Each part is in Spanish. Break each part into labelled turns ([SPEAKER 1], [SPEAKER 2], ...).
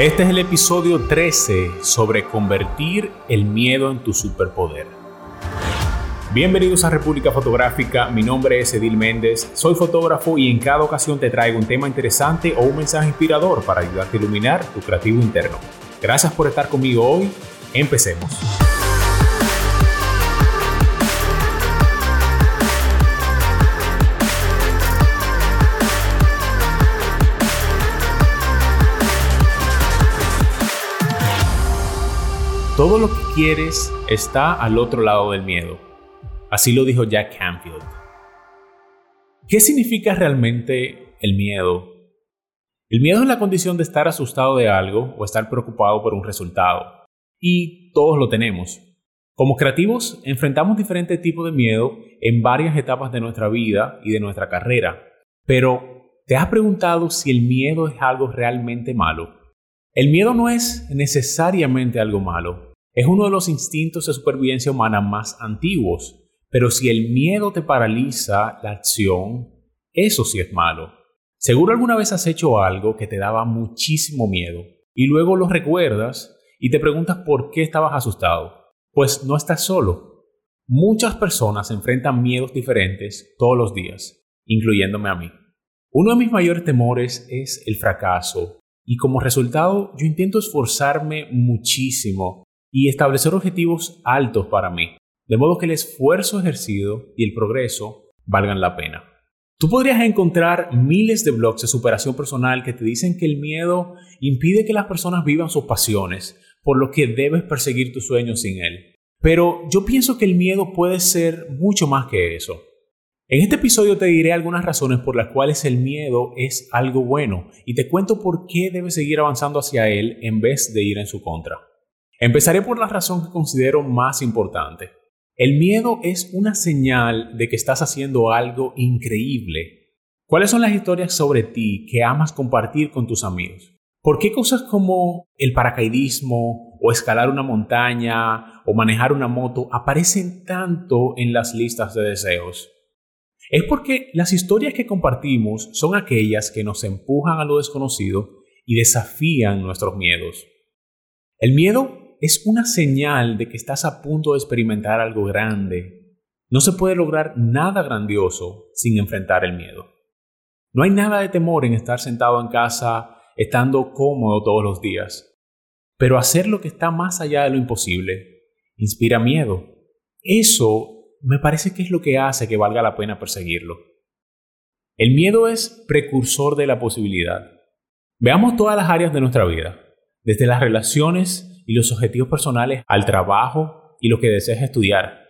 [SPEAKER 1] Este es el episodio 13 sobre convertir el miedo en tu superpoder. Bienvenidos a República Fotográfica, mi nombre es Edil Méndez, soy fotógrafo y en cada ocasión te traigo un tema interesante o un mensaje inspirador para ayudarte a iluminar tu creativo interno. Gracias por estar conmigo hoy, empecemos. Todo lo que quieres está al otro lado del miedo. Así lo dijo Jack Canfield. ¿Qué significa realmente el miedo? El miedo es la condición de estar asustado de algo o estar preocupado por un resultado. Y todos lo tenemos. Como creativos, enfrentamos diferentes tipos de miedo en varias etapas de nuestra vida y de nuestra carrera. Pero, ¿te has preguntado si el miedo es algo realmente malo? El miedo no es necesariamente algo malo. Es uno de los instintos de supervivencia humana más antiguos, pero si el miedo te paraliza la acción, eso sí es malo. Seguro alguna vez has hecho algo que te daba muchísimo miedo y luego lo recuerdas y te preguntas por qué estabas asustado. Pues no estás solo. Muchas personas enfrentan miedos diferentes todos los días, incluyéndome a mí. Uno de mis mayores temores es el fracaso y como resultado yo intento esforzarme muchísimo y establecer objetivos altos para mí, de modo que el esfuerzo ejercido y el progreso valgan la pena. Tú podrías encontrar miles de blogs de superación personal que te dicen que el miedo impide que las personas vivan sus pasiones, por lo que debes perseguir tus sueños sin él. Pero yo pienso que el miedo puede ser mucho más que eso. En este episodio te diré algunas razones por las cuales el miedo es algo bueno y te cuento por qué debes seguir avanzando hacia él en vez de ir en su contra. Empezaré por la razón que considero más importante. El miedo es una señal de que estás haciendo algo increíble. ¿Cuáles son las historias sobre ti que amas compartir con tus amigos? ¿Por qué cosas como el paracaidismo o escalar una montaña o manejar una moto aparecen tanto en las listas de deseos? Es porque las historias que compartimos son aquellas que nos empujan a lo desconocido y desafían nuestros miedos. El miedo es una señal de que estás a punto de experimentar algo grande. No se puede lograr nada grandioso sin enfrentar el miedo. No hay nada de temor en estar sentado en casa, estando cómodo todos los días. Pero hacer lo que está más allá de lo imposible inspira miedo. Eso me parece que es lo que hace que valga la pena perseguirlo. El miedo es precursor de la posibilidad. Veamos todas las áreas de nuestra vida, desde las relaciones y los objetivos personales al trabajo y lo que deseas estudiar.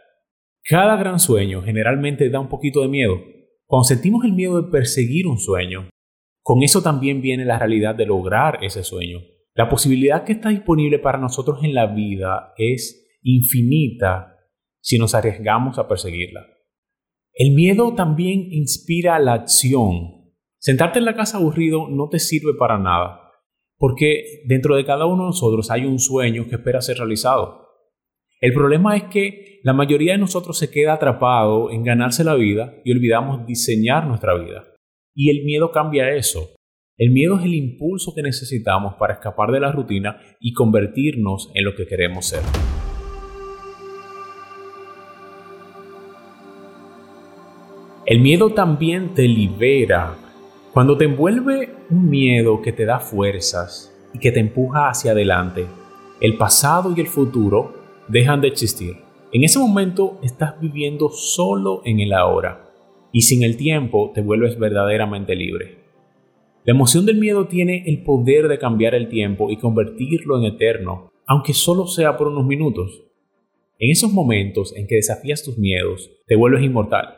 [SPEAKER 1] Cada gran sueño generalmente da un poquito de miedo. Cuando sentimos el miedo de perseguir un sueño, con eso también viene la realidad de lograr ese sueño. La posibilidad que está disponible para nosotros en la vida es infinita si nos arriesgamos a perseguirla. El miedo también inspira la acción. Sentarte en la casa aburrido no te sirve para nada. Porque dentro de cada uno de nosotros hay un sueño que espera ser realizado. El problema es que la mayoría de nosotros se queda atrapado en ganarse la vida y olvidamos diseñar nuestra vida. Y el miedo cambia eso. El miedo es el impulso que necesitamos para escapar de la rutina y convertirnos en lo que queremos ser. El miedo también te libera cuando te envuelve un miedo que te da fuerzas y que te empuja hacia adelante, el pasado y el futuro dejan de existir. En ese momento estás viviendo solo en el ahora y sin el tiempo te vuelves verdaderamente libre. La emoción del miedo tiene el poder de cambiar el tiempo y convertirlo en eterno, aunque solo sea por unos minutos. En esos momentos en que desafías tus miedos, te vuelves inmortal.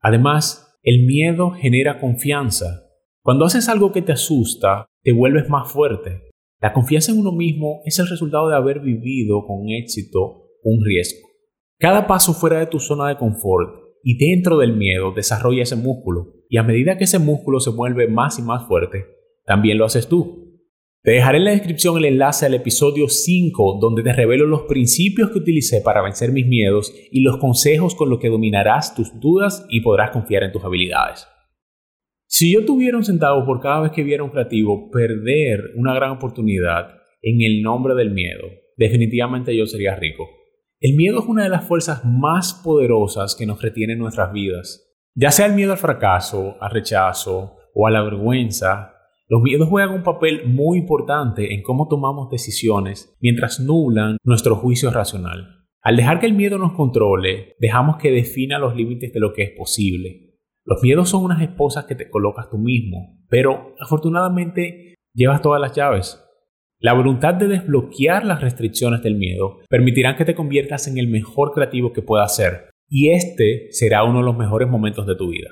[SPEAKER 1] Además, el miedo genera confianza. Cuando haces algo que te asusta, te vuelves más fuerte. La confianza en uno mismo es el resultado de haber vivido con éxito un riesgo. Cada paso fuera de tu zona de confort y dentro del miedo desarrolla ese músculo, y a medida que ese músculo se vuelve más y más fuerte, también lo haces tú. Te dejaré en la descripción el enlace al episodio 5 donde te revelo los principios que utilicé para vencer mis miedos y los consejos con los que dominarás tus dudas y podrás confiar en tus habilidades. Si yo tuviera un centavo por cada vez que viera un creativo perder una gran oportunidad en el nombre del miedo, definitivamente yo sería rico. El miedo es una de las fuerzas más poderosas que nos retiene en nuestras vidas. Ya sea el miedo al fracaso, al rechazo o a la vergüenza, los miedos juegan un papel muy importante en cómo tomamos decisiones mientras nublan nuestro juicio racional. Al dejar que el miedo nos controle, dejamos que defina los límites de lo que es posible. Los miedos son unas esposas que te colocas tú mismo, pero afortunadamente llevas todas las llaves. La voluntad de desbloquear las restricciones del miedo permitirán que te conviertas en el mejor creativo que puedas ser, y este será uno de los mejores momentos de tu vida.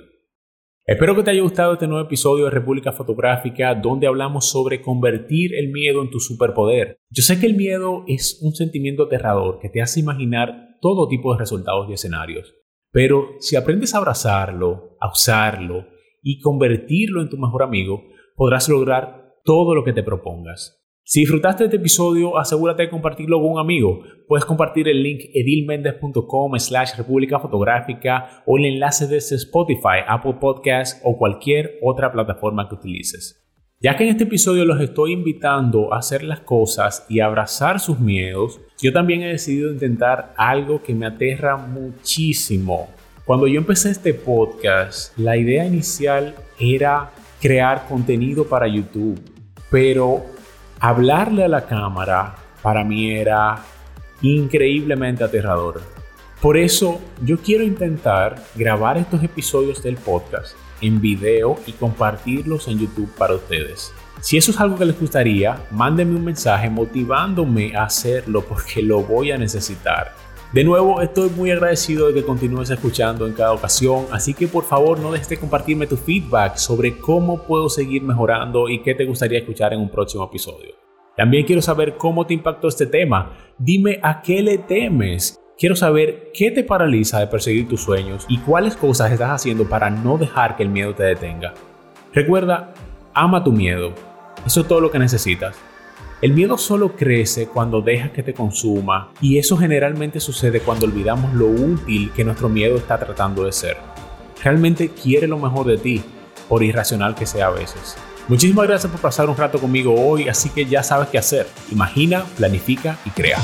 [SPEAKER 1] Espero que te haya gustado este nuevo episodio de República Fotográfica donde hablamos sobre convertir el miedo en tu superpoder. Yo sé que el miedo es un sentimiento aterrador que te hace imaginar todo tipo de resultados y escenarios. Pero si aprendes a abrazarlo, a usarlo y convertirlo en tu mejor amigo, podrás lograr todo lo que te propongas. Si disfrutaste de este episodio, asegúrate de compartirlo con un amigo. Puedes compartir el link edilmendez.com slash república fotográfica o el enlace desde Spotify, Apple Podcasts o cualquier otra plataforma que utilices. Ya que en este episodio los estoy invitando a hacer las cosas y abrazar sus miedos, yo también he decidido intentar algo que me aterra muchísimo. Cuando yo empecé este podcast, la idea inicial era crear contenido para YouTube, pero hablarle a la cámara para mí era increíblemente aterrador. Por eso yo quiero intentar grabar estos episodios del podcast en video y compartirlos en YouTube para ustedes. Si eso es algo que les gustaría, mándenme un mensaje motivándome a hacerlo porque lo voy a necesitar. De nuevo, estoy muy agradecido de que continúes escuchando en cada ocasión, así que por favor no dejes de compartirme tu feedback sobre cómo puedo seguir mejorando y qué te gustaría escuchar en un próximo episodio. También quiero saber cómo te impactó este tema. Dime a qué le temes Quiero saber qué te paraliza de perseguir tus sueños y cuáles cosas estás haciendo para no dejar que el miedo te detenga. Recuerda, ama tu miedo. Eso es todo lo que necesitas. El miedo solo crece cuando dejas que te consuma y eso generalmente sucede cuando olvidamos lo útil que nuestro miedo está tratando de ser. Realmente quiere lo mejor de ti, por irracional que sea a veces. Muchísimas gracias por pasar un rato conmigo hoy, así que ya sabes qué hacer. Imagina, planifica y crea.